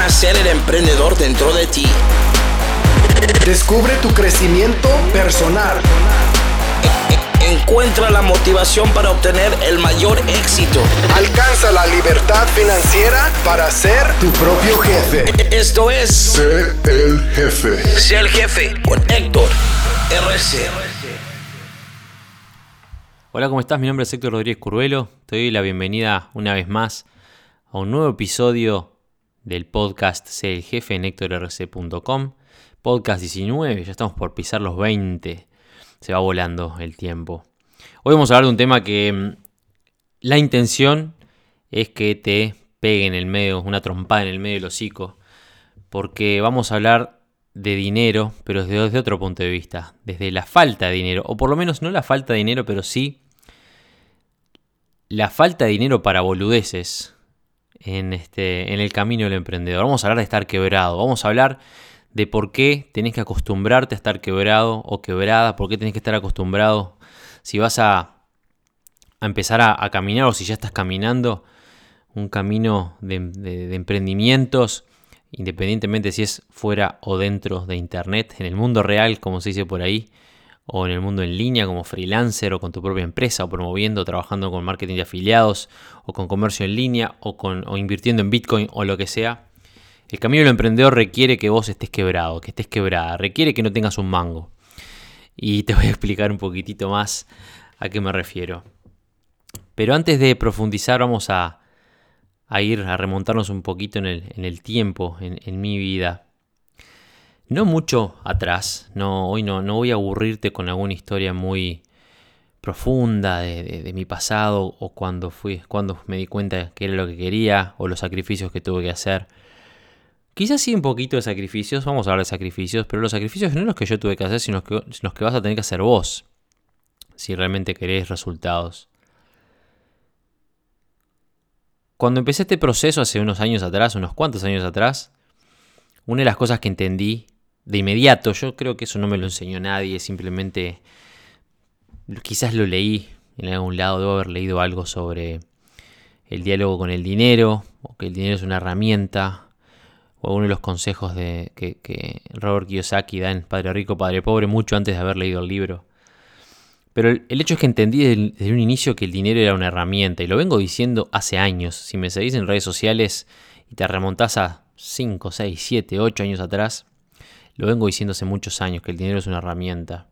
nacer el emprendedor dentro de ti. Descubre tu crecimiento personal. Encuentra la motivación para obtener el mayor éxito. Alcanza la libertad financiera para ser tu propio jefe. Esto es Sé el jefe. Sé el jefe con Héctor RC. Hola, ¿cómo estás? Mi nombre es Héctor Rodríguez Curvelo. Te doy la bienvenida una vez más a un nuevo episodio del podcast Sé el jefe en HectorRC.com. Podcast 19, ya estamos por pisar los 20. Se va volando el tiempo. Hoy vamos a hablar de un tema que mm, la intención es que te pegue en el medio, una trompada en el medio del hocico. Porque vamos a hablar de dinero, pero desde otro punto de vista, desde la falta de dinero, o por lo menos no la falta de dinero, pero sí la falta de dinero para boludeces en, este, en el camino del emprendedor. Vamos a hablar de estar quebrado, vamos a hablar de por qué tenés que acostumbrarte a estar quebrado o quebrada, por qué tenés que estar acostumbrado si vas a, a empezar a, caminar o si ya estás caminando un camino de emprendimientos independientemente si es fuera o dentro de Internet, en el mundo real, como se dice por ahí, o en el mundo en línea como freelancer o con tu propia empresa o promoviendo, trabajando con marketing de afiliados o con comercio en línea o, con, o invirtiendo en Bitcoin o lo que sea. El camino del emprendedor requiere que vos estés quebrado, que estés quebrada, requiere que no tengas un mango. Y te voy a explicar un poquitito más a qué me refiero. Pero antes de profundizar vamos a, a ir a remontarnos un poquito en el, tiempo, en, mi vida. No mucho atrás, no, hoy no, no voy a aburrirte con alguna historia muy profunda de, mi pasado o cuando fui, cuando me di cuenta que era lo que quería o los sacrificios que tuve que hacer. Quizás sí un poquito de sacrificios, vamos a hablar de sacrificios, pero los sacrificios no los que yo tuve que hacer, sino los que vas a tener que hacer vos, si realmente querés resultados. Cuando empecé este proceso hace unos años atrás, unos cuantos años atrás, una de las cosas que entendí de inmediato, yo creo que eso no me lo enseñó nadie, simplemente quizás lo leí en algún lado, debo haber leído algo sobre el diálogo con el dinero, o que el dinero es una herramienta, o uno de los consejos de, que, Robert Kiyosaki da en Padre Rico, Padre Pobre, mucho antes de haber leído el libro. Pero el, hecho es que entendí desde, un inicio que el dinero era una herramienta y lo vengo diciendo hace años. Si me seguís en redes sociales y te remontás a 5, 6, 7, 8 años atrás, lo vengo diciendo hace muchos años que el dinero es una herramienta.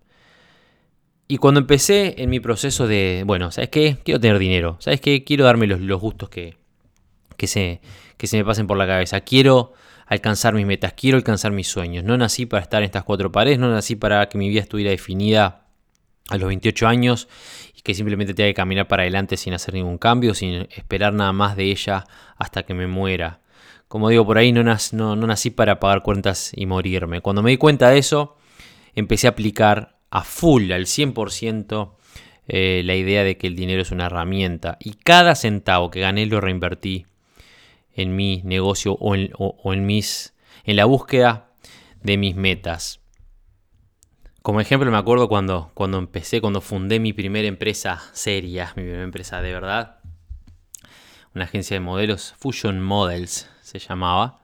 Y cuando empecé en mi proceso de, bueno, ¿sabes qué? Quiero tener dinero. ¿Sabes qué? Quiero darme los, gustos que, que, se, que se me pasen por la cabeza. Quiero alcanzar mis metas, quiero alcanzar mis sueños. No nací para estar en estas cuatro paredes, no nací para que mi vida estuviera definida a los 28 años y que simplemente tenga que caminar para adelante sin hacer ningún cambio, sin esperar nada más de ella hasta que me muera. Como digo, por ahí no, nací para pagar cuentas y morirme. Cuando me di cuenta de eso, empecé a aplicar a full, al 100%, eh, la idea de que el dinero es una herramienta. Y cada centavo que gané lo reinvertí en mi negocio o en, en la búsqueda de mis metas. Como ejemplo me acuerdo cuando, cuando empecé, cuando fundé mi primera empresa seria, mi primera empresa de verdad, una agencia de modelos, Fusion Models se llamaba.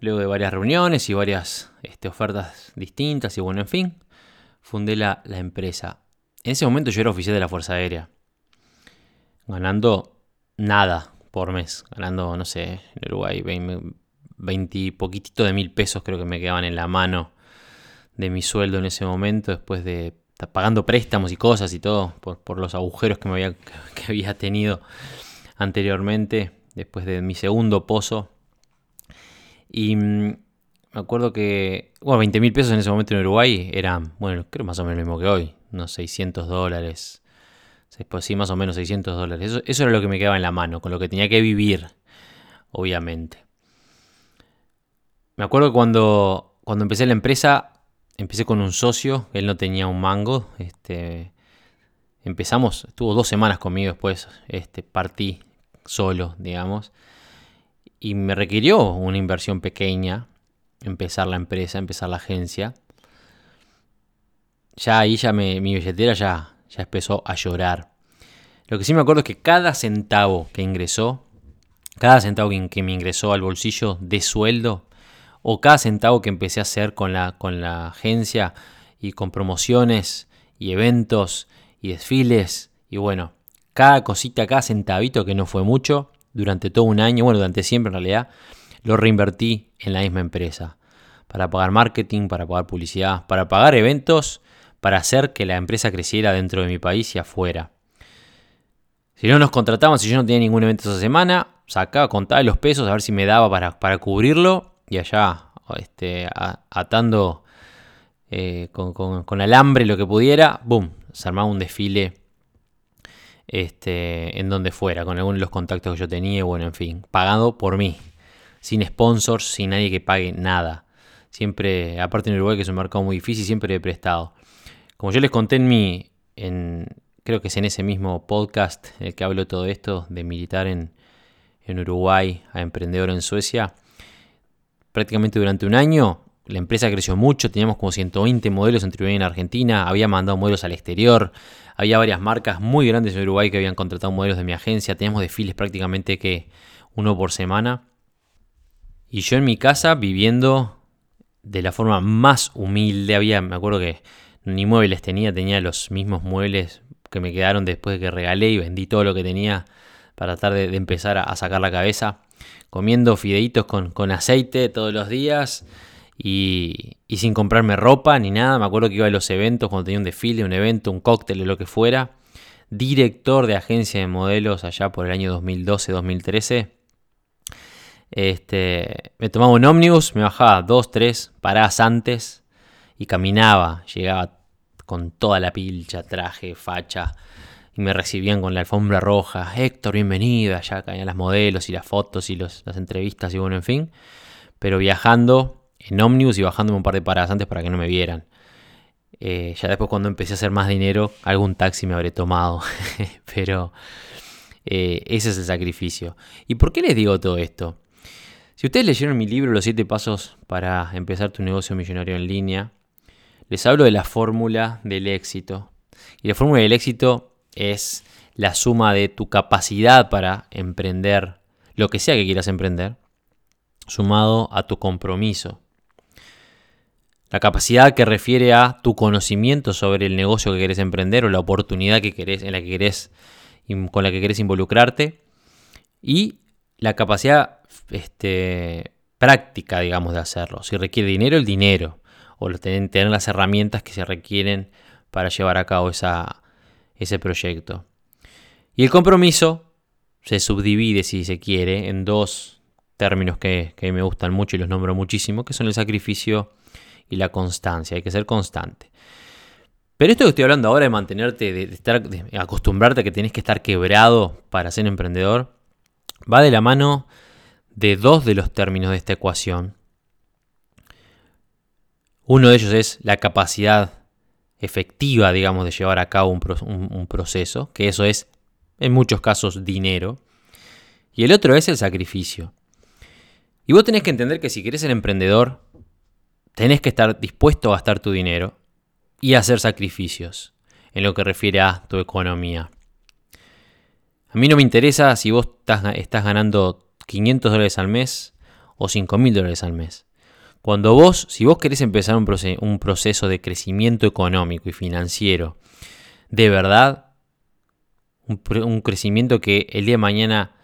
Luego de varias reuniones y varias este, ofertas distintas y bueno, en fin, fundé la, la empresa. En ese momento yo era oficial de la Fuerza Aérea, ganando nada por mes, ganando, no sé, en Uruguay, 20, poquitito de mil pesos creo que me quedaban en la mano de mi sueldo en ese momento, después de pagando préstamos y cosas y todo, por, los agujeros que, me había, que había tenido anteriormente, después de mi segundo pozo. Y mm, me acuerdo que, bueno, 20 mil pesos en ese momento en Uruguay eran, bueno, creo más o menos lo mismo que hoy, unos 600 dólares. Pues sí, más o menos 600 dólares. Eso, eso era lo que me quedaba en la mano, con lo que tenía que vivir, obviamente. Me acuerdo cuando, cuando empecé la empresa, empecé con un socio, él no tenía un mango. Este, empezamos, estuvo dos semanas conmigo después, este, partí solo, digamos. Y me requirió una inversión pequeña, empezar la empresa, empezar la agencia. Ya ahí ya mi billetera ya, ya empezó a llorar. Lo que sí me acuerdo es que cada centavo que ingresó, cada centavo que me ingresó al bolsillo de sueldo o cada centavo que empecé a hacer con la, con la agencia y con promociones y eventos y desfiles y bueno, cada cosita, cada centavito que no fue mucho durante todo un año, bueno, durante siempre en realidad, lo reinvertí en la misma empresa para pagar marketing, para pagar publicidad, para pagar eventos, para hacer que la empresa creciera dentro de mi país y afuera. Si no nos contrataban, si yo no tenía ningún evento esa semana, sacaba, contaba los pesos a ver si me daba para, para cubrirlo y allá este, atando eh, con, alambre lo que pudiera, boom, se armaba un desfile este, en donde fuera, con algunos de los contactos que yo tenía, bueno, en fin, pagado por mí, sin sponsors, sin nadie que pague nada. Siempre, aparte en Uruguay, que es un mercado muy difícil, siempre he prestado. Como yo les conté en mi, creo que es en ese mismo podcast el que hablo todo esto, de militar en, en Uruguay a emprendedor en Suecia, prácticamente durante un año. La empresa creció mucho, teníamos como 120 modelos en Uruguay en Argentina, había mandado modelos al exterior, había varias marcas muy grandes en Uruguay que habían contratado modelos de mi agencia, teníamos desfiles prácticamente que uno por semana. Y yo en mi casa viviendo de la forma más humilde, había, me acuerdo que ni muebles tenía, tenía los mismos muebles que me quedaron después de que regalé y vendí todo lo que tenía para tratar de, empezar a sacar la cabeza comiendo fideitos con, aceite todos los días y, sin comprarme ropa ni nada. Me acuerdo que iba a los eventos cuando tenía un desfile, un evento, un cóctel o lo que fuera. Director de agencia de modelos allá por el año 2012-2013. Este, me tomaba un ómnibus, me bajaba dos, tres paradas antes y caminaba. Llegaba con toda la pilcha, traje, facha y me recibían con la alfombra roja. Héctor, bienvenido. Allá caían las modelos y las fotos y las entrevistas y bueno, en fin. Pero viajando en ómnibus y bajándome un par de paradas antes para que no me vieran. Eh, ya después cuando empecé a hacer más dinero, algún taxi me habré tomado. Pero eh, ese es el sacrificio. ¿Y por qué les digo todo esto? Si ustedes leyeron mi libro Los 7 pasos para empezar tu negocio millonario en línea, les hablo de la fórmula del éxito. Y la fórmula del éxito es la suma de tu capacidad para emprender lo que sea que quieras emprender, sumado a tu compromiso. La capacidad que refiere a tu conocimiento sobre el negocio que querés emprender o la oportunidad que querés, en la que querés, con la que querés involucrarte. Y la capacidad este, práctica, digamos, de hacerlo. Si requiere dinero, el dinero. O tener las herramientas que se requieren para llevar a cabo esa, ese proyecto. Y el compromiso se subdivide, si se quiere, en dos términos que, me gustan mucho y los nombro muchísimo, que son el sacrificio y la constancia. Hay que ser constante. Pero esto que estoy hablando ahora de mantenerte, de, estar, acostumbrarte a que tenés que estar quebrado para ser emprendedor, va de la mano de dos de los términos de esta ecuación. Uno de ellos es la capacidad efectiva, digamos, de llevar a cabo un, proceso, que eso es, en muchos casos, dinero. Y el otro es el sacrificio. Y vos tenés que entender que si querés ser emprendedor, tenés que estar dispuesto a gastar tu dinero y a hacer sacrificios en lo que refiere a tu economía. A mí no me interesa si vos estás, ganando 500 dólares al mes o 5 mil dólares al mes. Cuando vos, si vos querés empezar un, proceso de crecimiento económico y financiero, de verdad, un, crecimiento que el día de mañana,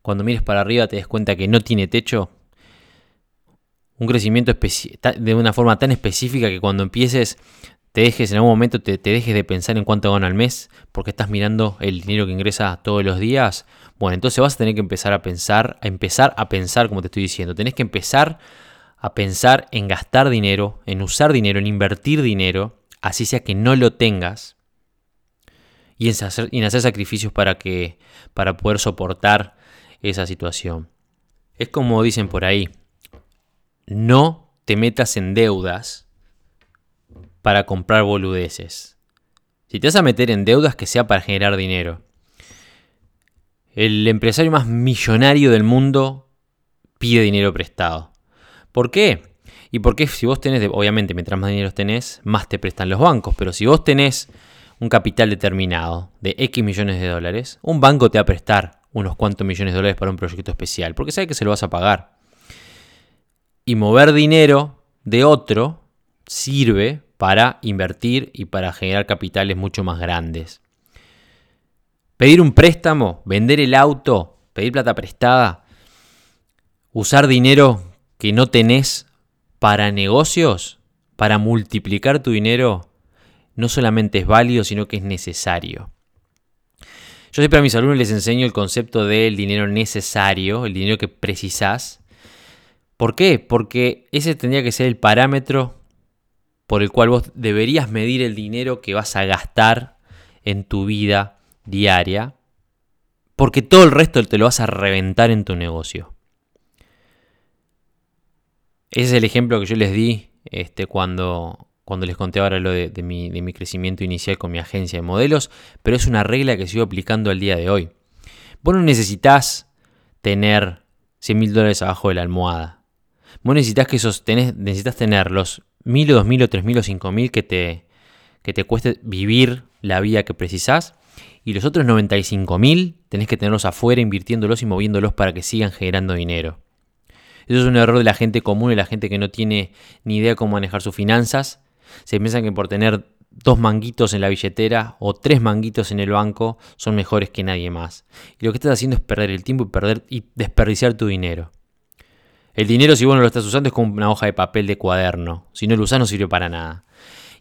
cuando mires para arriba, te des cuenta que no tiene techo, un crecimiento de una forma tan específica que cuando empieces te dejes en algún momento te, te, dejes de pensar en cuánto gana al mes porque estás mirando el dinero que ingresa todos los días, bueno, entonces vas a tener que empezar a pensar, a empezar a pensar como te estoy diciendo, tenés que empezar a pensar en gastar dinero, en usar dinero, en invertir dinero, así sea que no lo tengas, y en hacer, en hacer sacrificios para, que, para poder soportar esa situación. Es como dicen por ahí, no te metas en deudas para comprar boludeces. Si te vas a meter en deudas, que sea para generar dinero. El empresario más millonario del mundo pide dinero prestado. ¿Por qué? Y porque si vos tenés, obviamente, mientras más dinero tenés, más te prestan los bancos. Pero si vos tenés un capital determinado de X millones de dólares, un banco te va a prestar unos cuantos millones de dólares para un proyecto especial, porque sabe que se lo vas a pagar. Y mover dinero de otro sirve para invertir y para generar capitales mucho más grandes. Pedir un préstamo, vender el auto, pedir plata prestada, usar dinero que no tenés para negocios, para multiplicar tu dinero, no solamente es válido, sino que es necesario. Yo siempre a mis alumnos les enseño el concepto del dinero necesario, el dinero que precisás. ¿Por qué? Porque ese tendría que ser el parámetro por el cual vos deberías medir el dinero que vas a gastar en tu vida diaria, porque todo el resto te lo vas a reventar en tu negocio. Ese es el ejemplo que yo les di este, cuando, cuando les conté ahora lo de, mi, crecimiento inicial con mi agencia de modelos, pero es una regla que sigo aplicando al día de hoy. Vos no necesitas tener 100 mil dólares abajo de la almohada. Vos necesitas que esos necesitas tener los mil o dos mil o tres mil o cinco mil que te, que te cueste vivir la vida que precisás. Y los otros 95 mil tenés que tenerlos afuera invirtiéndolos y moviéndolos para que sigan generando dinero. Eso es un error de la gente común y la gente que no tiene ni idea cómo manejar sus finanzas se piensan que por tener dos manguitos en la billetera o tres manguitos en el banco son mejores que nadie más. Y lo que estás haciendo es perder el tiempo y, perder, y desperdiciar tu dinero. El dinero, si vos no lo estás usando, es como una hoja de papel de cuaderno. Si no lo usás, no sirve para nada.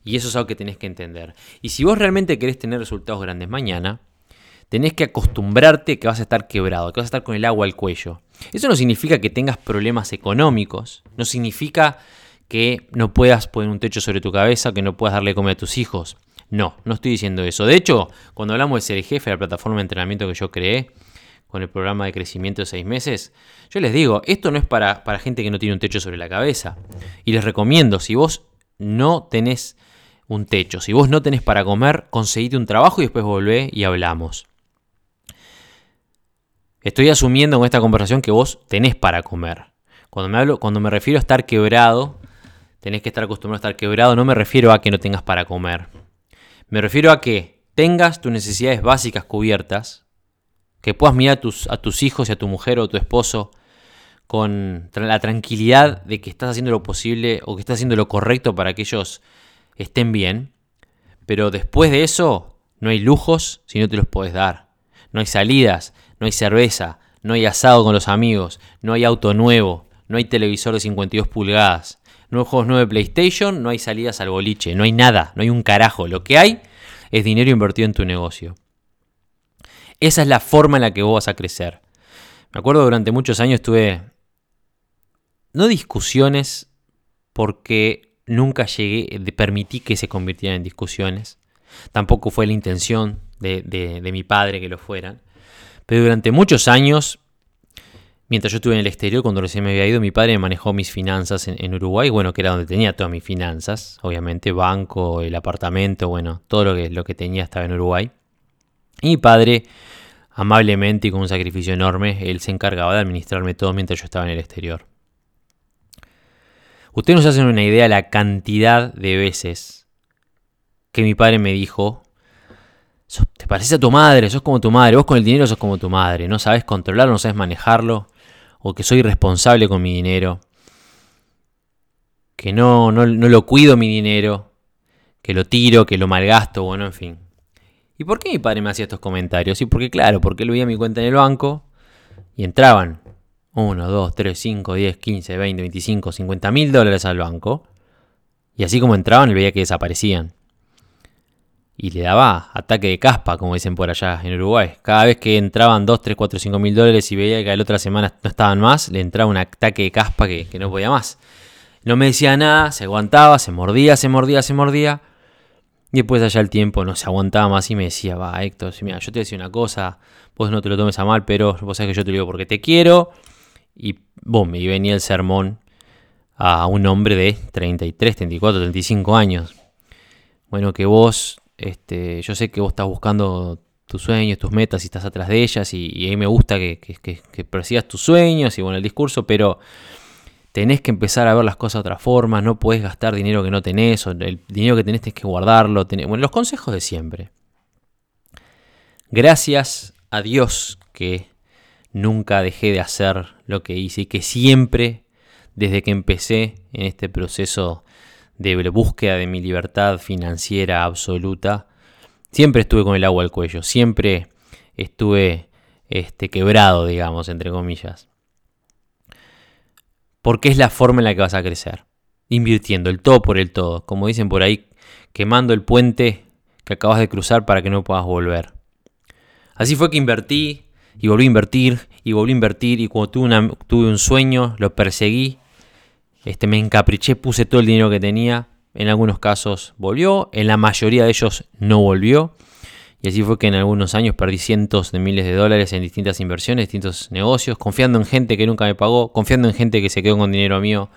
Y eso es algo que tenés que entender. Y si vos realmente querés tener resultados grandes mañana, tenés que acostumbrarte que vas a estar quebrado, que vas a estar con el agua al cuello. Eso no significa que tengas problemas económicos, no significa que no puedas poner un techo sobre tu cabeza, que no puedas darle comer a tus hijos. No, no estoy diciendo eso. De hecho, cuando hablamos de ser el jefe de la plataforma de entrenamiento que yo creé, con el programa de crecimiento de seis meses, yo les digo, esto no es para, para gente que no tiene un techo sobre la cabeza. Y les recomiendo, si vos no tenés un techo, si vos no tenés para comer, conseguite un trabajo y después volvé y hablamos. Estoy asumiendo con esta conversación que vos tenés para comer. Cuando me, hablo, cuando me refiero a estar quebrado, tenés que estar acostumbrado a estar quebrado, no me refiero a que no tengas para comer. Me refiero a que tengas tus necesidades básicas cubiertas, que puedas mirar a tus, a tus hijos y a tu mujer o a tu esposo con la tranquilidad de que estás haciendo lo posible o que estás haciendo lo correcto para que ellos estén bien. Pero después de eso, no hay lujos si no te los puedes dar. No hay salidas, no hay cerveza, no hay asado con los amigos, no hay auto nuevo, no hay televisor de 52 pulgadas, no hay juegos nuevos de PlayStation, no hay salidas al boliche, no hay nada, no hay un carajo. Lo que hay es dinero invertido en tu negocio. Esa es la forma en la que vos vas a crecer. Me acuerdo durante muchos años tuve, no discusiones, porque nunca llegué, permití que se convirtieran en discusiones. Tampoco fue la intención de, de mi padre que lo fueran. Pero durante muchos años Mientras yo estuve en el exterior, cuando recién me había ido, mi padre manejó mis finanzas en, Uruguay, bueno, que era donde tenía todas mis finanzas, obviamente, banco, el apartamento, bueno, todo lo que, lo que tenía estaba en Uruguay. Y mi padre, amablemente y con un sacrificio enorme, él se encargaba de administrarme todo mientras yo estaba en el exterior. Ustedes nos hacen una idea de la cantidad de veces que mi padre me dijo, te pareces a tu madre, sos como tu madre, vos con el dinero sos como tu madre, no sabes controlarlo, no sabes manejarlo o que soy responsable con mi dinero, que no, no, lo cuido mi dinero, que lo tiro, que lo malgasto, bueno, en fin. ¿Y por qué mi padre me hacía estos comentarios? Y porque, claro, porque él veía mi cuenta en el banco y entraban 1, 2, 3, 5, 10, 15, 20, 25, 50 mil dólares al banco. Y así como entraban, él veía que desaparecían y le daba ataque de caspa, como dicen por allá en Uruguay. Cada vez que entraban 2, 3, 4, 5 mil dólares y veía que la otra semana no estaban más, le entraba un ataque de caspa que, no podía más. No me decía nada, se aguantaba, se mordía, se mordía, se mordía. Y después allá el tiempo no se aguantaba más y me decía, va Héctor, mira, yo te decía una cosa, vos no te lo tomes a mal, pero vos sabés que yo te lo digo porque te quiero. Y boom, y venía el sermón a un hombre de 33, 34, 35 años. Bueno, que vos este, yo sé que vos estás buscando tus sueños, tus metas y estás atrás de ellas y, a mí me gusta que, que, persigas tus sueños y bueno, el discurso, pero tenés que empezar a ver las cosas de otra forma, no puedes gastar dinero que no tenés, o el dinero que tenés tenés que guardarlo, bueno, los consejos de siempre. Gracias a Dios que nunca dejé de hacer lo que hice y que siempre, desde que empecé en este proceso de búsqueda de mi libertad financiera absoluta, siempre estuve con el agua al cuello, siempre estuve este, quebrado, digamos, entre comillas. Porque es la forma en la que vas a crecer. Invirtiendo el todo por el todo. Como dicen por ahí, quemando el puente que acabas de cruzar para que no puedas volver. Así fue que invertí y volví a invertir y volví a invertir y cuando tuve, un sueño lo perseguí, este, me encapriché, puse todo el dinero que tenía, en algunos casos volvió, en la mayoría de ellos no volvió. Y así fue que en algunos años perdí cientos de miles de dólares en distintas inversiones, distintos negocios, confiando en gente que nunca me pagó, confiando en gente que se quedó con dinero mío,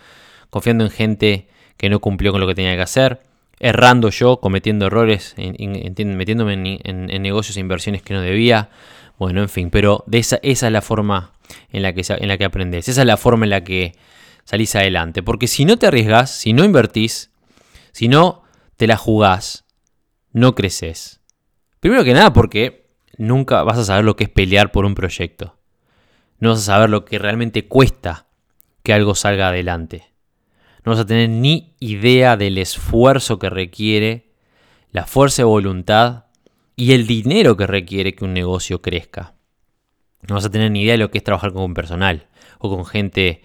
confiando en gente que no cumplió con lo que tenía que hacer, errando yo, cometiendo errores, metiéndome en, negocios e inversiones que no debía. Bueno, en fin, pero esa, esa es la forma en la, que, en la que aprendes, esa es la forma en la que salís adelante. Porque si no te arriesgas, si no invertís, si no te la jugás, no creces. Primero que nada porque nunca vas a saber lo que es pelear por un proyecto. No vas a saber lo que realmente cuesta que algo salga adelante. No vas a tener ni idea del esfuerzo que requiere, la fuerza de voluntad y el dinero que requiere que un negocio crezca. No vas a tener ni idea de lo que es trabajar con personal o con gente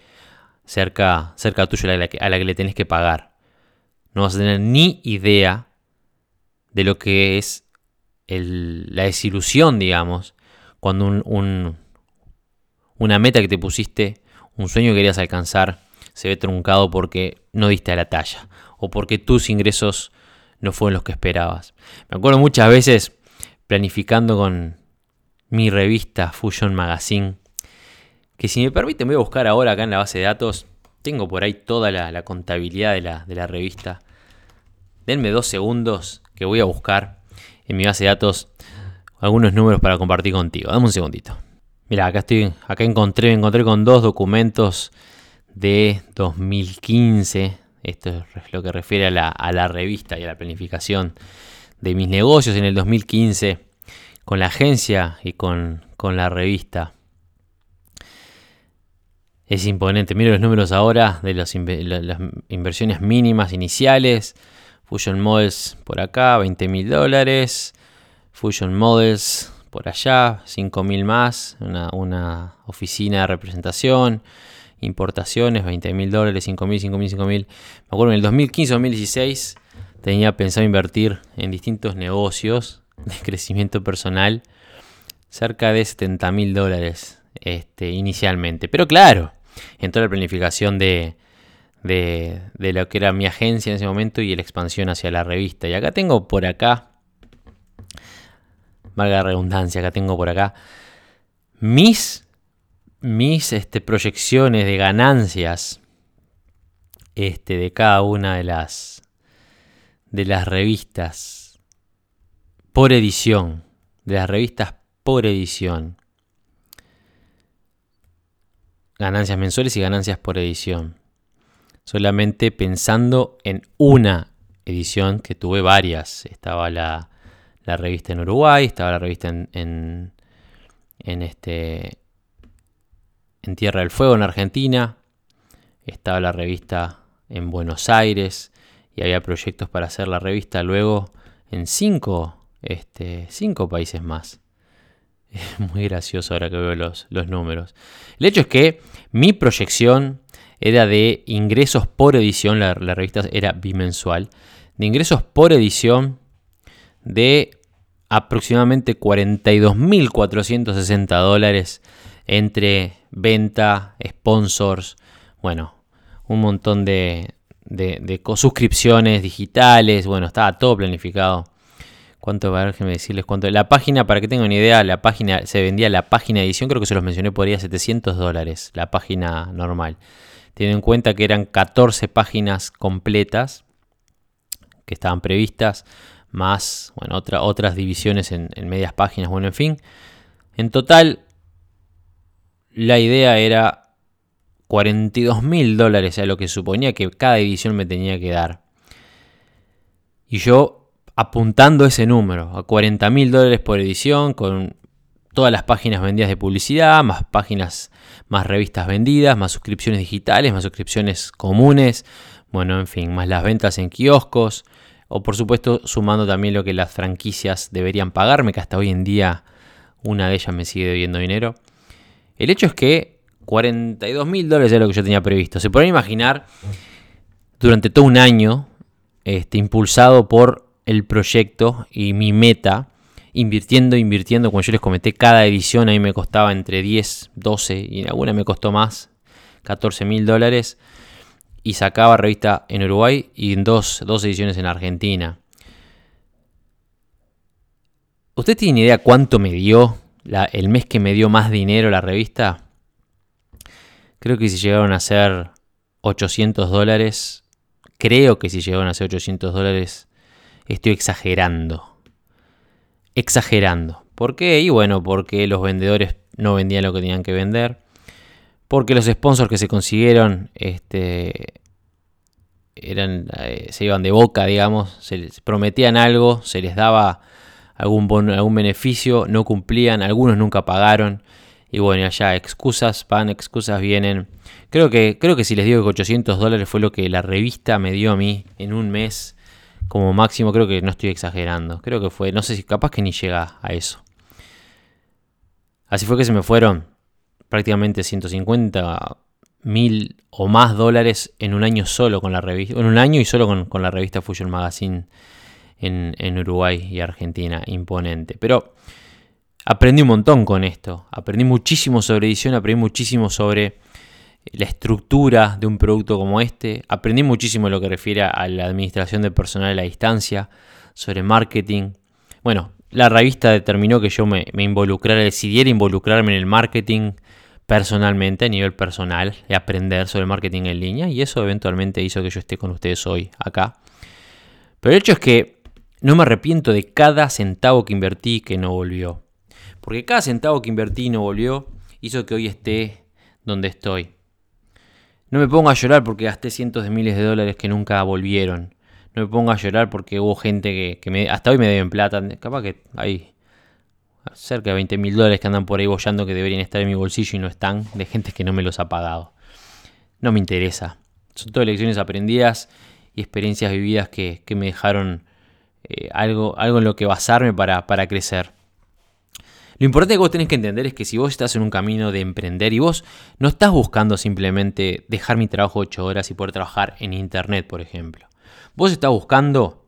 cerca, cerca tuyo a la, que, a la que le tenés que pagar. No vas a tener ni idea de lo que es la desilusión, digamos, cuando un, una meta que te pusiste, un sueño que querías alcanzar, se ve truncado porque no diste a la talla o porque tus ingresos no fueron los que esperabas. Me acuerdo muchas veces planificando con mi revista Fusion Magazine, que si me permiten voy a buscar ahora acá en la base de datos, tengo por ahí toda la, contabilidad de la revista. Denme dos segundos que voy a buscar en mi base de datos algunos números para compartir contigo. Dame un segundito. Mira, acá estoy, acá encontré, encontré con dos documentos de 2015. Esto es lo que refiere a la, revista y a la planificación de mis negocios en el 2015 con la agencia y con, con la revista. Es imponente. Miro los números ahora de las inversiones mínimas iniciales. Fusion Models por acá, 20 mil dólares. Fusion Models por allá, 5 mil más. Una, oficina de representación. Importaciones, 20 mil dólares, 5 mil, 5 mil, 5 mil. Me acuerdo en el 2015-2016 tenía pensado invertir en distintos negocios de crecimiento personal. Cerca de 70 mil dólares este, inicialmente. Pero claro, en toda la planificación de, de, lo que era mi agencia en ese momento y la expansión hacia la revista. Y acá tengo por acá, valga redundancia, acá tengo por acá mis, mis este, proyecciones de ganancias este, de cada una de las, de las revistas por edición, de las revistas por edición. Ganancias mensuales y ganancias por edición solamente pensando en una edición que tuve varias. Estaba la, revista en Uruguay, estaba la revista en, en, este, en Tierra del Fuego en Argentina, estaba la revista en Buenos Aires y había proyectos para hacer la revista luego en cinco, este, cinco países más. Es muy gracioso ahora que veo los, los números. El hecho es que mi proyección era de ingresos por edición, la, revista era bimensual, de ingresos por edición de aproximadamente 42.460 dólares entre venta, sponsors, bueno, un montón de, de, suscripciones digitales, bueno, estaba todo planificado. ¿Cuánto a déjenme decirles cuánto? La página, para que tengan una idea, la página se vendía la página edición, creo que se los mencioné por ahí a 700 dólares, la página normal. Teniendo en cuenta que eran 14 páginas completas que estaban previstas, más bueno, otras divisiones en, medias páginas, bueno, en fin. En total, la idea era 42 mil dólares, a lo que suponía que cada edición me tenía que dar. Y yo apuntando ese número, a 40 mil dólares por edición, con todas las páginas vendidas de publicidad, más páginas, más revistas vendidas, más suscripciones digitales, más suscripciones comunes, bueno, en fin, más las ventas en kioscos, o por supuesto sumando también lo que las franquicias deberían pagarme, que hasta hoy en día una de ellas me sigue debiendo dinero. El hecho es que 42 mil dólares es lo que yo tenía previsto. Se pueden imaginar durante todo un año, este, impulsado por el proyecto y mi meta, invirtiendo, invirtiendo, como yo les comenté, cada edición a mí me costaba entre 10, 12 y alguna me costó más, 14 mil dólares. Y sacaba revista en Uruguay y en dos, dos ediciones en Argentina. ¿Usted tiene idea cuánto me dio el mes que me dio más dinero la revista? Creo que si llegaron a ser 800 dólares, creo que si llegaron a ser 800 dólares, estoy exagerando. Exagerando. ¿Por qué? Y bueno, porque los vendedores no vendían lo que tenían que vender. Porque los sponsors que se consiguieron este, eran, eh, se iban de boca, digamos. Se les prometían algo, se les daba algún, beneficio, no cumplían, algunos nunca pagaron. Y bueno, ya excusas van, excusas vienen. Creo que, creo que si les digo que 800 dólares fue lo que la revista me dio a mí en un mes como máximo, creo que no estoy exagerando. Creo que fue, no sé si capaz que ni llega a eso. Así fue que se me fueron prácticamente 150 mil o más dólares en un año solo con la revista, en un año y solo con, la revista Fusion Magazine en, Uruguay y Argentina, imponente. Pero aprendí un montón con esto, aprendí muchísimo sobre edición, aprendí muchísimo sobre la estructura de un producto como este, aprendí muchísimo lo que refiere a la administración de personal a la distancia, sobre marketing. Bueno, la revista determinó que yo me, me involucrara, decidiera involucrarme en el marketing personalmente, a nivel personal, y aprender sobre marketing en línea, y eso eventualmente hizo que yo esté con ustedes hoy acá. Pero el hecho es que no me arrepiento de cada centavo que invertí que no volvió. Porque cada centavo que invertí y no volvió hizo que hoy esté donde estoy. No me pongo a llorar porque gasté cientos de miles de dólares que nunca volvieron. No me pongo a llorar porque hubo gente que, me, hasta hoy me deben plata. Capaz que hay cerca de 20 mil dólares que andan por ahí bollando que deberían estar en mi bolsillo y no están. De gente que no me los ha pagado. No me interesa. Son todas lecciones aprendidas y experiencias vividas que, que me dejaron eh, algo, algo en lo que basarme para, para crecer. Lo importante que vos tenés que entender es que si vos estás en un camino de emprender y vos no estás buscando simplemente dejar mi trabajo 8 horas y poder trabajar en internet, por ejemplo. Vos estás buscando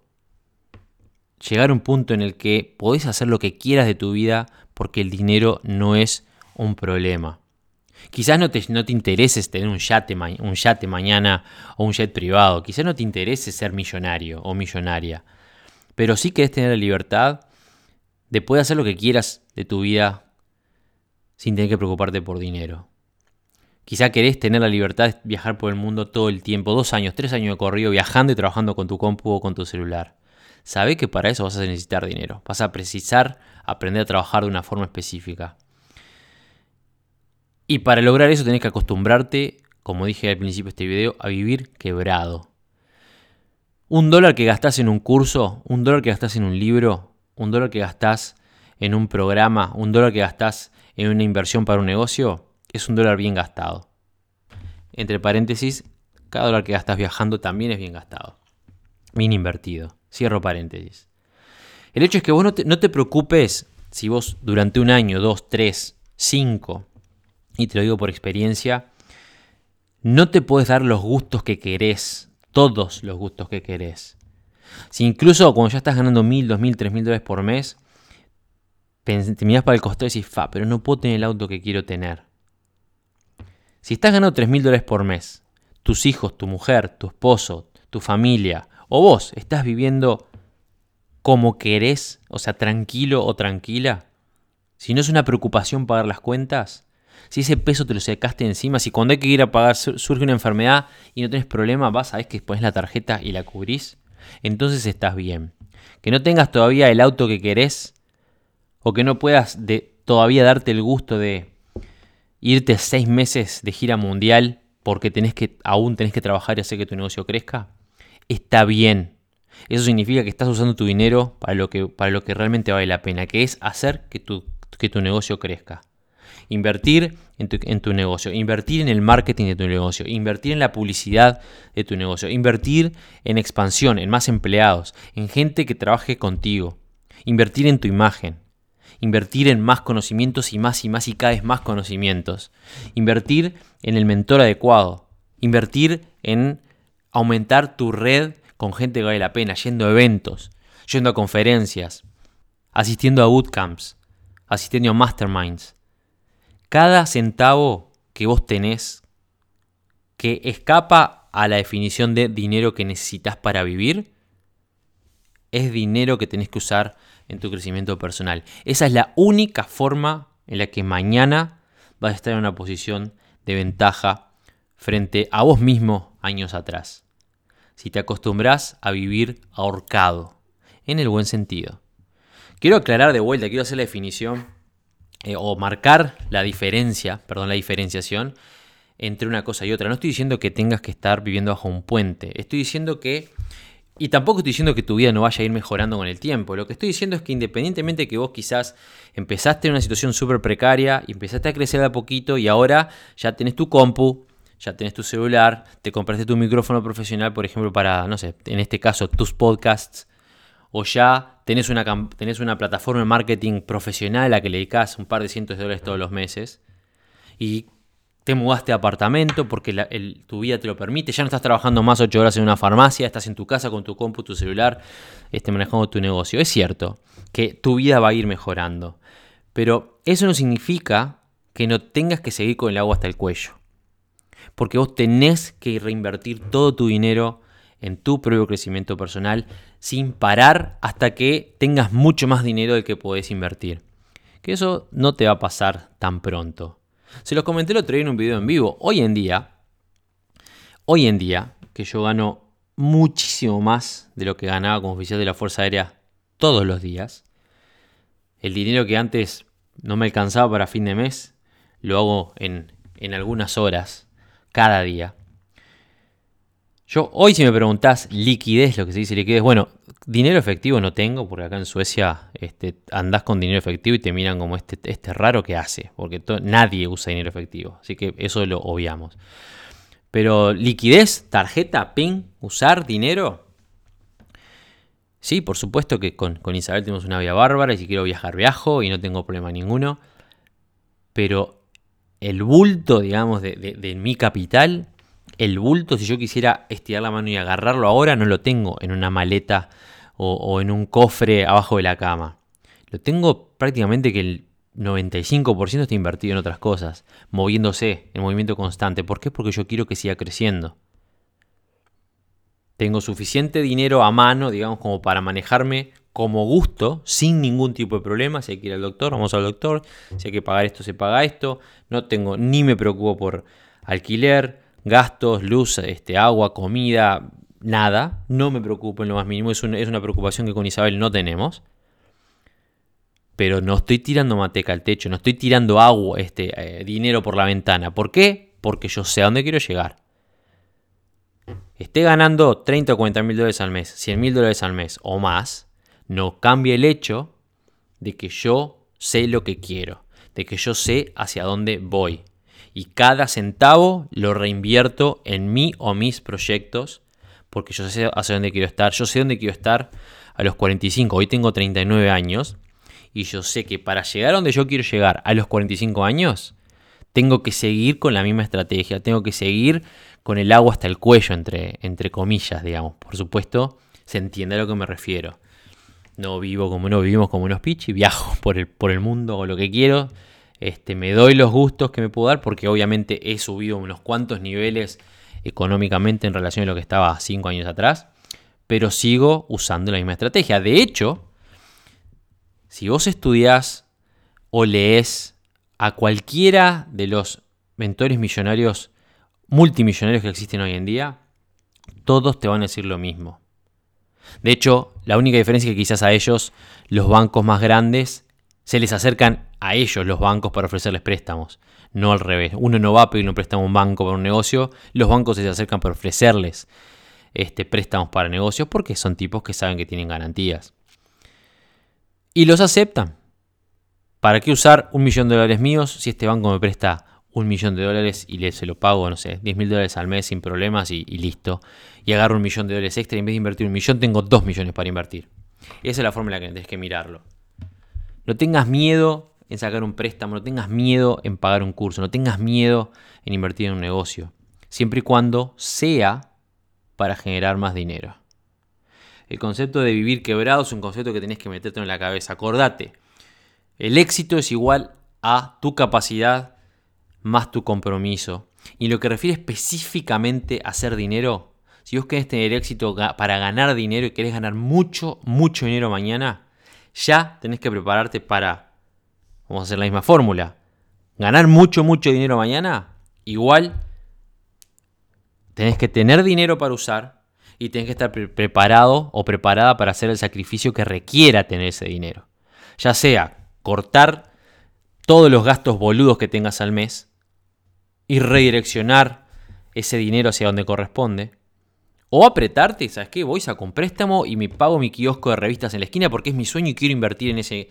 llegar a un punto en el que podés hacer lo que quieras de tu vida porque el dinero no es un problema. Quizás no te, no te interese tener un yate, un yate mañana o un jet privado. Quizás no te interese ser millonario o millonaria pero sí querés tener la libertad de poder hacer lo que quieras de tu vida sin tener que preocuparte por dinero. Quizá querés tener la libertad de viajar por el mundo todo el tiempo, dos años, tres años de corrido, viajando y trabajando con tu compu o con tu celular. Sabé que para eso vas a necesitar dinero, vas a precisar aprender a trabajar de una forma específica. Y para lograr eso tenés que acostumbrarte, como dije al principio de este video, a vivir quebrado. Un dólar que gastás en un curso, un dólar que gastás en un libro, un dólar que gastás en un programa, un dólar que gastás en una inversión para un negocio, es un dólar bien gastado. Entre paréntesis, cada dólar que gastas viajando también es bien gastado. Bien invertido. Cierro paréntesis. El hecho es que vos no te, no te preocupes si vos durante un año, dos, tres, cinco, y te lo digo por experiencia, no te puedes dar los gustos que querés todos los gustos que querés. Si incluso cuando ya estás ganando mil, dos mil, tres mil dólares por mes, te miras para el costado y decís, fa, pero no puedo tener el auto que quiero tener. Si estás ganando tres mil dólares por mes, tus hijos, tu mujer, tu esposo, tu familia, o vos estás viviendo como querés, o sea, tranquilo o tranquila, si no es una preocupación pagar las cuentas, si ese peso te lo sacaste encima, si cuando hay que ir a pagar surge una enfermedad y no tenés problema, vas, sabés que pones la tarjeta y la cubrís, entonces estás bien. Que no tengas todavía el auto que querés o que no puedas todavía darte el gusto de irte seis meses de gira mundial porque tenés que, aún tenés que trabajar y hacer que tu negocio crezca, está bien. Eso significa que estás usando tu dinero para lo que, para lo que realmente vale la pena, que es hacer que tu que tu negocio crezca. Invertir en tu, negocio, invertir en el marketing de tu negocio, invertir en la publicidad de tu negocio, invertir en expansión, en más empleados, en gente que trabaje contigo, invertir en tu imagen, invertir en más conocimientos y más y más y cada vez más conocimientos, invertir en el mentor adecuado, invertir en aumentar tu red con gente que vale la pena, yendo a eventos, yendo a conferencias, asistiendo a bootcamps, asistiendo a masterminds. Cada centavo que vos tenés que escapa a la definición de dinero que necesitas para vivir, es dinero que tenés que usar en tu crecimiento personal. Esa es la única forma en la que mañana vas a estar en una posición de ventaja frente a vos mismo años atrás. Si te acostumbras a vivir ahorcado, en el buen sentido. Quiero aclarar de vuelta, quiero hacer la definición eh, o marcar la diferencia, perdón, la diferenciación entre una cosa y otra. No estoy diciendo que tengas que estar viviendo bajo un puente. Estoy diciendo que. Y tampoco estoy diciendo que tu vida no vaya a ir mejorando con el tiempo. Lo que estoy diciendo es que independientemente de que vos quizás empezaste en una situación súper precaria empezaste a crecer de a poquito y ahora ya tenés tu compu, ya tenés tu celular, te compraste tu micrófono profesional, por ejemplo, para, no sé, en este caso, tus podcasts, o ya tenés una, una plataforma de marketing profesional a la que le dedicas un par de cientos de dólares todos los meses y te mudaste a apartamento porque tu vida te lo permite, ya no estás trabajando más 8 horas en una farmacia, estás en tu casa con tu compu, tu celular, este, manejando tu negocio. Es cierto que tu vida va a ir mejorando, pero eso no significa que no tengas que seguir con el agua hasta el cuello. Porque vos tenés que reinvertir todo tu dinero en tu propio crecimiento personal sin parar hasta que tengas mucho más dinero del que podés invertir. Que eso no te va a pasar tan pronto. Se los comenté el otro día en un video en vivo. Hoy en día, hoy en día, que yo gano muchísimo más de lo que ganaba como oficial de la Fuerza Aérea todos los días. El dinero que antes no me alcanzaba para fin de mes, lo hago en, en algunas horas, cada día. Yo hoy si me preguntás liquidez, lo que se dice liquidez, bueno, dinero efectivo no tengo, porque acá en Suecia este, andás con dinero efectivo y te miran como este, este raro que hace, porque nadie usa dinero efectivo, así que eso lo obviamos. Pero liquidez, tarjeta, PIN, usar dinero. Sí, por supuesto que con, Isabel tenemos una vida bárbara y si quiero viajar viajo y no tengo problema ninguno. Pero el bulto, digamos, de mi capital el bulto, si yo quisiera estirar la mano y agarrarlo ahora, no lo tengo en una maleta o, en un cofre abajo de la cama. Lo tengo prácticamente que el 95% está invertido en otras cosas, moviéndose, en movimiento constante. ¿Por qué? Porque yo quiero que siga creciendo. Tengo suficiente dinero a mano, digamos, como para manejarme como gusto, sin ningún tipo de problema. Si hay que ir al doctor, vamos al doctor. Si hay que pagar esto, se paga esto. No tengo, ni me preocupo por alquiler, gastos, luz, este, agua, comida, nada. No me preocupo en lo más mínimo. Es una, es una preocupación que con Isabel no tenemos. Pero no estoy tirando mateca al techo, no estoy tirando agua, este, eh, dinero por la ventana. ¿Por qué? Porque yo sé a dónde quiero llegar. Esté ganando 30 o 40 mil dólares al mes, 100 mil dólares al mes o más, no cambia el hecho de que yo sé lo que quiero, de que yo sé hacia dónde voy y cada centavo lo reinvierto en mí o mis proyectos porque yo sé hacia dónde quiero estar. Yo sé dónde quiero estar a los 45. Hoy tengo 39 años y yo sé que para llegar a donde yo quiero llegar a los 45 años, tengo que seguir con la misma estrategia, tengo que seguir con el agua hasta el cuello, entre, entre comillas, digamos. Por supuesto, se entiende a lo que me refiero. No vivo como no vivimos como unos pichis, viajo por el, por el mundo o lo que quiero este, me doy los gustos que me puedo dar porque obviamente he subido unos cuantos niveles económicamente en relación a lo que estaba cinco años atrás, pero sigo usando la misma estrategia. De hecho, si vos estudias o lees a cualquiera de los mentores millonarios, multimillonarios que existen hoy en día, todos te van a decir lo mismo. De hecho, la única diferencia es que quizás a ellos los bancos más grandes se les acercan a ellos los bancos para ofrecerles préstamos, no al revés. Uno no va a pedir un préstamo a un banco para un negocio, los bancos se acercan para ofrecerles este, préstamos para negocios porque son tipos que saben que tienen garantías. Y los aceptan. ¿Para qué usar un millón de dólares míos si este banco me presta un millón de dólares y le, se lo pago, no sé, 10 mil dólares al mes sin problemas y, listo? Y agarro un millón de dólares extra y en vez de invertir un millón tengo dos millones para invertir. Esa es la forma en la que tienes que mirarlo. No tengas miedo en sacar un préstamo, no tengas miedo en pagar un curso, no tengas miedo en invertir en un negocio, siempre y cuando sea para generar más dinero. El concepto de vivir quebrado es un concepto que tenés que meterte en la cabeza. Acordate, el éxito es igual a tu capacidad más tu compromiso. Y lo que refiere específicamente a hacer dinero, si vos querés tener éxito para ganar dinero y querés ganar mucho, mucho dinero mañana, ya tenés que prepararte para, vamos a hacer la misma fórmula, ganar mucho, mucho dinero mañana, igual tenés que tener dinero para usar y tenés que estar preparado o preparada para hacer el sacrificio que requiera tener ese dinero. Ya sea cortar todos los gastos boludos que tengas al mes y redireccionar ese dinero hacia donde corresponde. O apretarte, ¿sabes qué? Voy, saco un préstamo y me pago mi kiosco de revistas en la esquina porque es mi sueño y quiero invertir en ese.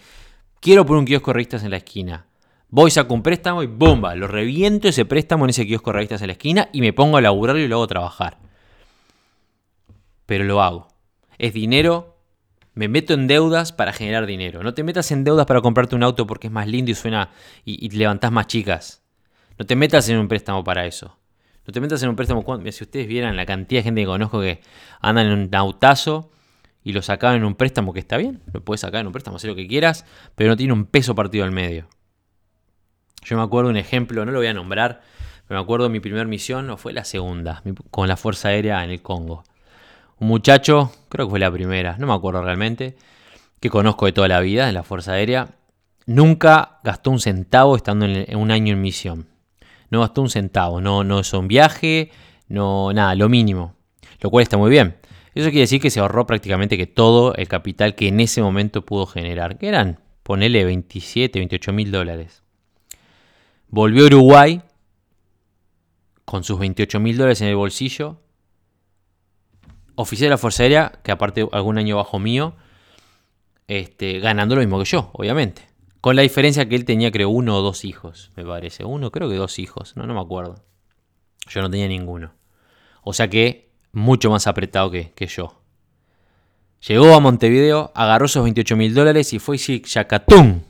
Quiero poner un kiosco de revistas en la esquina. Voy, saco un préstamo y ¡bomba! Lo reviento ese préstamo en ese kiosco de revistas en la esquina y me pongo a laburarlo y lo hago trabajar. Pero lo hago. Es dinero me meto en deudas para generar dinero. No te metas en deudas para comprarte un auto porque es más lindo y suena y, y levantás más chicas. No te metas en un préstamo para eso. No te metas en un préstamo. Si ustedes vieran la cantidad de gente que conozco que andan en un autazo y lo sacaban en un préstamo que está bien, lo puedes sacar en un préstamo, hacer lo que quieras, pero no tiene un peso partido al medio. Yo me acuerdo un ejemplo, no lo voy a nombrar, pero me acuerdo mi primera misión, o fue la segunda, con la Fuerza Aérea en el Congo un muchacho, creo que fue la primera, no me acuerdo realmente, que conozco de toda la vida en la Fuerza Aérea, nunca gastó un centavo estando en, un año en misión. No gastó un centavo, no, no es un viaje, no nada, lo mínimo. Lo cual está muy bien. Eso quiere decir que se ahorró prácticamente que todo el capital que en ese momento pudo generar, que eran, ponele 27, 28 mil dólares. Volvió a Uruguay con sus 28 mil dólares en el bolsillo oficial de la Fuerza Aérea, que aparte algún año bajo mío, este, ganando lo mismo que yo, obviamente. Con la diferencia que él tenía, creo, uno o dos hijos, me parece. Uno, creo que dos hijos, no, no me acuerdo. Yo no tenía ninguno. O sea que mucho más apretado que, yo. Llegó a Montevideo, agarró esos 28 mil dólares y fue y yacatum.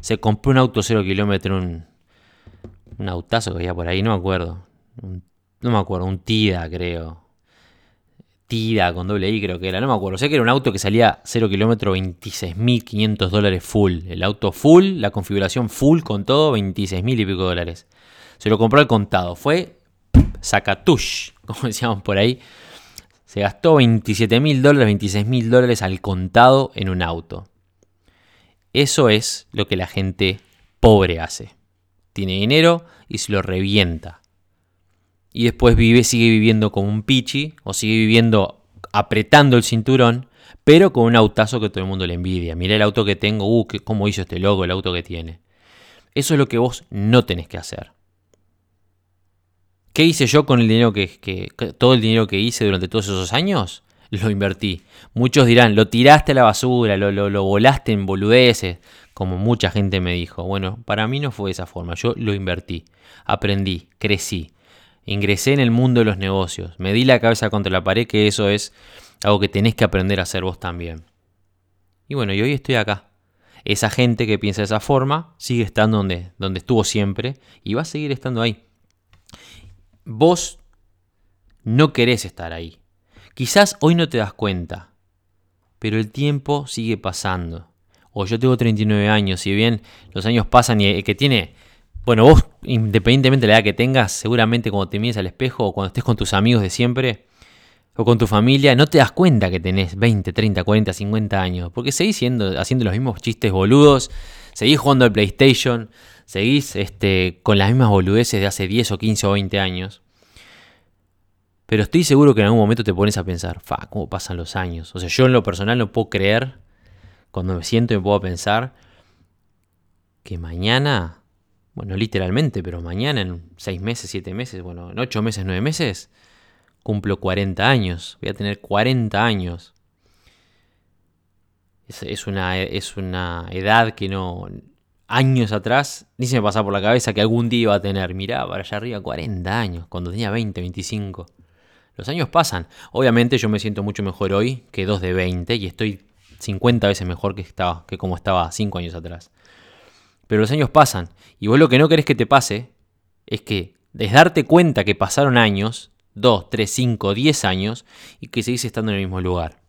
Se compró un auto cero kilómetro, un, un autazo que había por ahí, no me acuerdo. no me acuerdo, un TIDA creo. Tida con doble I creo que era, no me acuerdo. Sé que era un auto que salía 0 kilómetro 26.500 dólares full. El auto full, la configuración full con todo, 26.000 y pico dólares. Se lo compró al contado. Fue sacatush, como decíamos por ahí. Se gastó 27.000 dólares, 26.000 dólares al contado en un auto. Eso es lo que la gente pobre hace. Tiene dinero y se lo revienta y después vive, sigue viviendo como un pichi o sigue viviendo apretando el cinturón, pero con un autazo que todo el mundo le envidia. Mira el auto que tengo, uh, cómo hizo este logo, el auto que tiene. Eso es lo que vos no tenés que hacer. ¿Qué hice yo con el dinero que, que, todo el dinero que hice durante todos esos años? Lo invertí. Muchos dirán, lo tiraste a la basura, lo, lo, volaste en boludeces, como mucha gente me dijo. Bueno, para mí no fue de esa forma. Yo lo invertí, aprendí, crecí. Ingresé en el mundo de los negocios, me di la cabeza contra la pared, que eso es algo que tenés que aprender a hacer vos también. Y bueno, y hoy estoy acá. Esa gente que piensa de esa forma sigue estando donde, donde estuvo siempre y va a seguir estando ahí. Vos no querés estar ahí. Quizás hoy no te das cuenta, pero el tiempo sigue pasando. O yo tengo 39 años, si bien los años pasan y que tiene bueno, vos, independientemente de la edad que tengas, seguramente cuando te mires al espejo o cuando estés con tus amigos de siempre o con tu familia, no te das cuenta que tenés 20, 30, 40, 50 años. Porque seguís haciendo los mismos chistes boludos, seguís jugando al PlayStation, seguís este, con las mismas boludeces de hace 10 o 15 o 20 años. Pero estoy seguro que en algún momento te pones a pensar, fa, ¿cómo pasan los años? O sea, yo en lo personal no puedo creer, cuando me siento y me puedo pensar, que mañana bueno, literalmente, pero mañana, en seis meses, siete meses, bueno, en ocho meses, nueve meses, cumplo 40 años. Voy a tener 40 años. Es, una, es una edad que no... años atrás, ni se me pasaba por la cabeza que algún día iba a tener, mirá, para allá arriba, 40 años, cuando tenía 20, 25. Los años pasan. Obviamente yo me siento mucho mejor hoy que dos de 20 y estoy 50 veces mejor que, estaba, que como estaba 5 años atrás. Pero los años pasan y vos lo que no querés que te pase es que es darte cuenta que pasaron años, 2, 3, 5, 10 años y que seguís estando en el mismo lugar.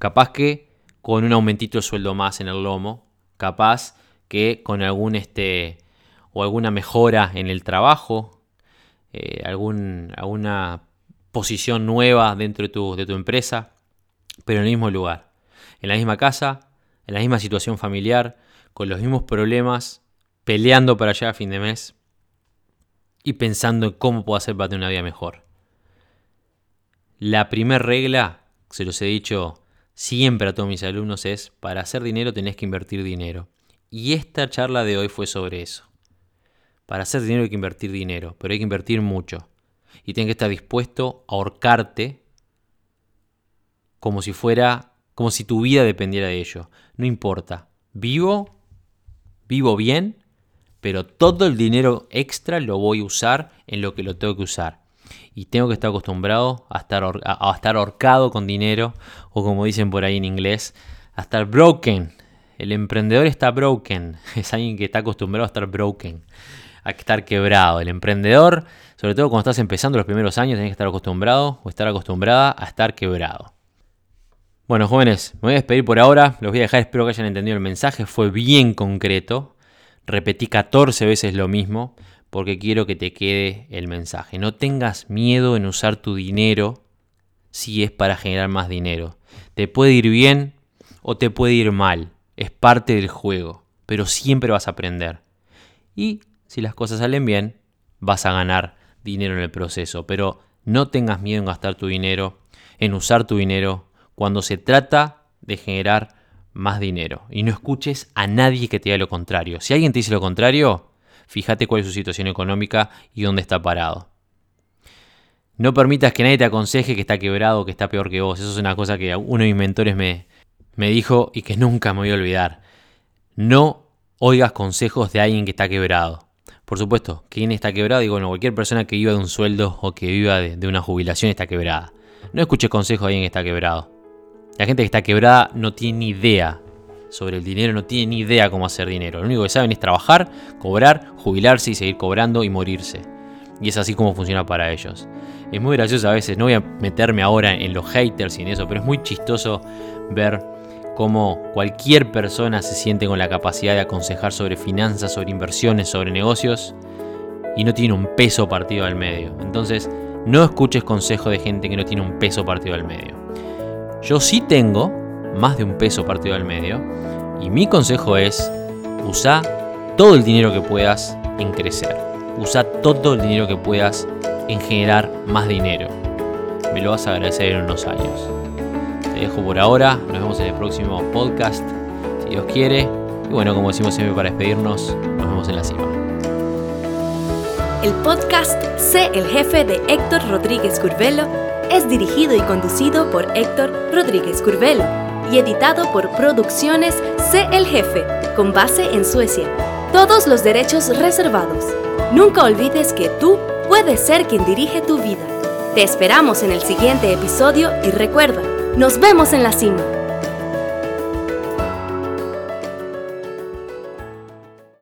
Capaz que con un aumentito de sueldo más en el lomo, capaz que con algún este o alguna mejora en el trabajo, eh, algún, alguna posición nueva dentro de tu, de tu empresa, pero en el mismo lugar, en la misma casa, en la misma situación familiar, con los mismos problemas, peleando para allá a fin de mes y pensando en cómo puedo hacer para tener una vida mejor. La primera regla, se los he dicho siempre a todos mis alumnos, es para hacer dinero tenés que invertir dinero. Y esta charla de hoy fue sobre eso. Para hacer dinero hay que invertir dinero, pero hay que invertir mucho. Y tienes que estar dispuesto a ahorcarte como si fuera, como si tu vida dependiera de ello. No importa. Vivo, vivo bien, pero todo el dinero extra lo voy a usar en lo que lo tengo que usar. Y tengo que estar acostumbrado a estar, a, estar ahorcado con dinero, o como dicen por ahí en inglés, a estar broken. El emprendedor está broken, es alguien que está acostumbrado a estar broken, a estar quebrado. El emprendedor, sobre todo cuando estás empezando los primeros años, tienes que estar acostumbrado o estar acostumbrada a estar quebrado. Bueno, jóvenes, me voy a despedir por ahora. Los voy a dejar, espero que hayan entendido el mensaje. Fue bien concreto. Repetí 14 veces lo mismo porque quiero que te quede el mensaje. No tengas miedo en usar tu dinero si es para generar más dinero. Te puede ir bien o te puede ir mal. Es parte del juego, pero siempre vas a aprender. Y si las cosas salen bien, vas a ganar dinero en el proceso. Pero no tengas miedo en gastar tu dinero, en usar tu dinero cuando se trata de generar más dinero. Y no escuches a nadie que te diga lo contrario. Si alguien te dice lo contrario, fíjate cuál es su situación económica y dónde está parado. No permitas que nadie te aconseje que está quebrado o que está peor que vos. Eso es una cosa que uno de mis mentores me, me dijo y que nunca me voy a olvidar. No oigas consejos de alguien que está quebrado. Por supuesto, ¿quién está quebrado? Digo, bueno, cualquier persona que viva de un sueldo o que viva de, de una jubilación está quebrada. No escuches consejos de alguien que está quebrado. La gente que está quebrada no tiene ni idea sobre el dinero, no tiene ni idea cómo hacer dinero. Lo único que saben es trabajar, cobrar, jubilarse y seguir cobrando y morirse. Y es así como funciona para ellos. Es muy gracioso a veces, no voy a meterme ahora en los haters y en eso, pero es muy chistoso ver cómo cualquier persona se siente con la capacidad de aconsejar sobre finanzas, sobre inversiones, sobre negocios y no tiene un peso partido al medio. Entonces, no escuches consejo de gente que no tiene un peso partido al medio. Yo sí tengo más de un peso partido al medio y mi consejo es usa todo el dinero que puedas en crecer. Usa todo el dinero que puedas en generar más dinero. Me lo vas a agradecer en unos años. Te dejo por ahora, nos vemos en el próximo podcast, si Dios quiere. Y bueno, como decimos siempre para despedirnos, nos vemos en la cima. El podcast Sé el jefe de Héctor Rodríguez Curvelo es dirigido y conducido por Héctor Rodríguez Curvelo y editado por Producciones C. El Jefe, con base en Suecia. Todos los derechos reservados. Nunca olvides que tú puedes ser quien dirige tu vida. Te esperamos en el siguiente episodio y recuerda, nos vemos en la cima.